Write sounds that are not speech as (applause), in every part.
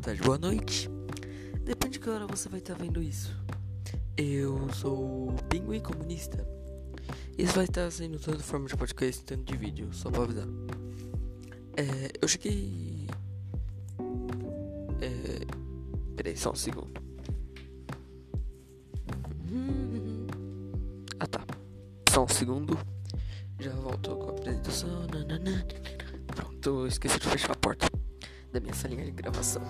tarde, boa noite. Depende de que hora você vai estar vendo isso. Eu sou o Pinguim Comunista. Isso vai estar sendo toda forma de podcast, tanto de vídeo, só pra avisar. É, eu cheguei. É, peraí, só um segundo. Ah tá. Só um segundo. Já volto com a apresentação. Pronto, esqueci de fechar a porta da minha salinha de gravação.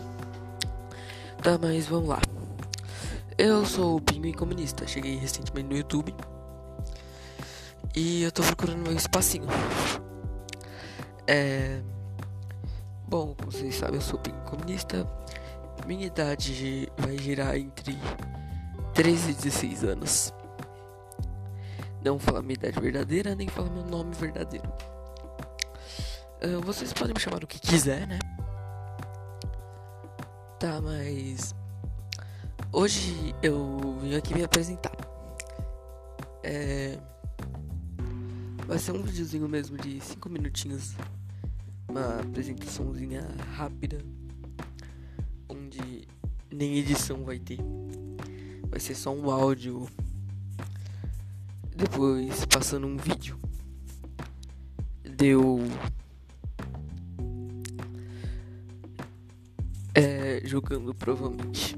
Tá, mas vamos lá. Eu sou o Pinguim Comunista. Cheguei recentemente no YouTube. E eu tô procurando meu espacinho. É. Bom, como vocês sabem, eu sou o Pinguim Comunista. Minha idade vai girar entre 13 e 16 anos. Não fala minha idade verdadeira, nem fala meu nome verdadeiro. Uh, vocês podem me chamar o que quiser, né? Tá, mas. Hoje eu vim aqui me apresentar. É. Vai ser um videozinho mesmo de 5 minutinhos. Uma apresentaçãozinha rápida. Onde nem edição vai ter. Vai ser só um áudio. Depois passando um vídeo. Deu É, jogando provavelmente.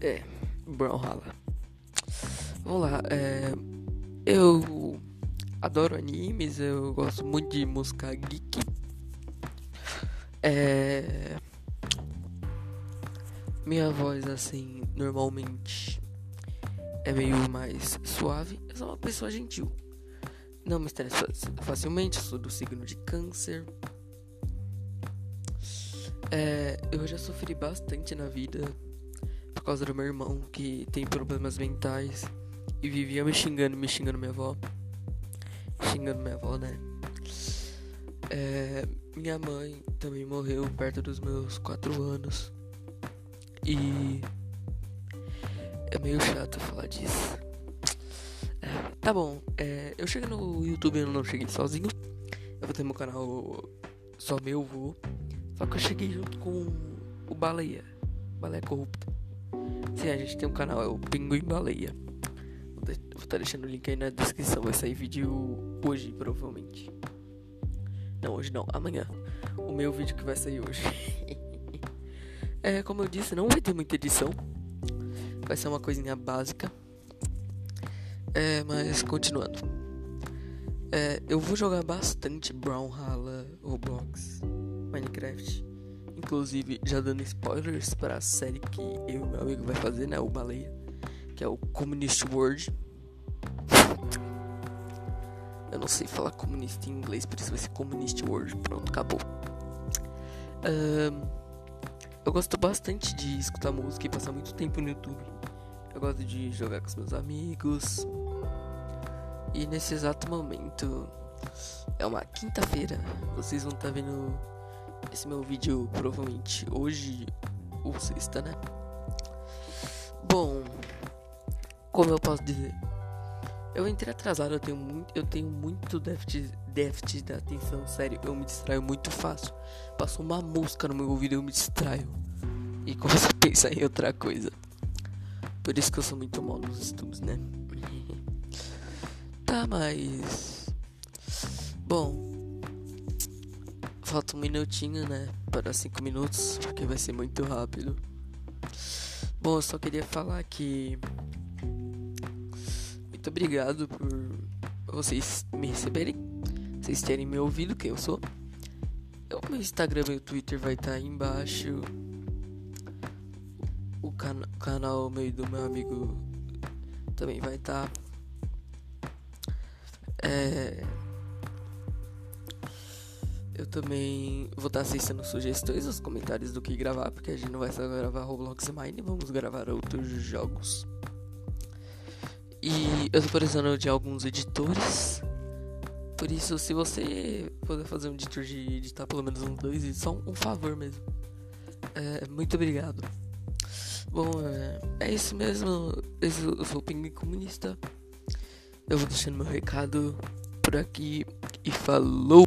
É, Brawlhalla. Vamos lá, é, eu adoro animes, eu gosto muito de música geek. É, minha voz, assim, normalmente é meio mais suave. Eu sou uma pessoa gentil. Não me estresso facilmente, sou do signo de câncer. É, eu já sofri bastante na vida por causa do meu irmão que tem problemas mentais e vivia me xingando, me xingando minha avó. Xingando minha avó, né? É, minha mãe também morreu perto dos meus 4 anos. E é meio chato falar disso. É, tá bom, é, eu cheguei no YouTube, eu não cheguei sozinho. Eu vou ter meu canal só meu voo. Só que eu cheguei junto com o Baleia. Baleia Corrupta. Sim, a gente tem um canal, é o Pinguim Baleia. Vou estar tá deixando o link aí na descrição. Vai sair vídeo hoje, provavelmente. Não, hoje não, amanhã. O meu vídeo que vai sair hoje. (laughs) é, como eu disse, não vai ter muita edição. Vai ser uma coisinha básica. É, mas continuando. É, eu vou jogar bastante Brawlhalla, Roblox. Minecraft. Inclusive, já dando spoilers para a série que eu e meu amigo vai fazer, né? O Baleia, que é o Communist World. Eu não sei falar comunista em inglês, por isso vai ser Communist World. Pronto, acabou. Um, eu gosto bastante de escutar música e passar muito tempo no YouTube. Eu gosto de jogar com os meus amigos. E nesse exato momento, é uma quinta-feira, vocês vão estar tá vendo esse meu vídeo provavelmente hoje ou sexta, né? Bom, como eu posso dizer? Eu entrei atrasado, eu tenho muito, eu tenho muito déficit, déficit da atenção, sério, eu me distraio muito fácil. Passou uma mosca no meu ouvido, eu me distraio e começo a pensar em outra coisa. Por isso que eu sou muito mal nos estudos, né? (laughs) tá, mas bom, falta um minutinho, né? Para cinco minutos, porque vai ser muito rápido. Bom, eu só queria falar que. Muito obrigado por vocês me receberem, vocês terem me ouvido, quem eu sou. O meu Instagram e o Twitter vai estar tá aí embaixo. O can canal meio do meu amigo também vai estar. Tá. É. Eu também vou estar assistindo sugestões nos comentários do que gravar, porque a gente não vai só gravar Roblox Mine, vamos gravar outros jogos. E eu tô precisando de alguns editores. Por isso, se você puder fazer um editor de editar pelo menos uns dois, só um favor mesmo. É, muito obrigado. Bom, é, é isso mesmo. Eu sou o Pinguim Comunista. Eu vou deixando meu recado por aqui e falou!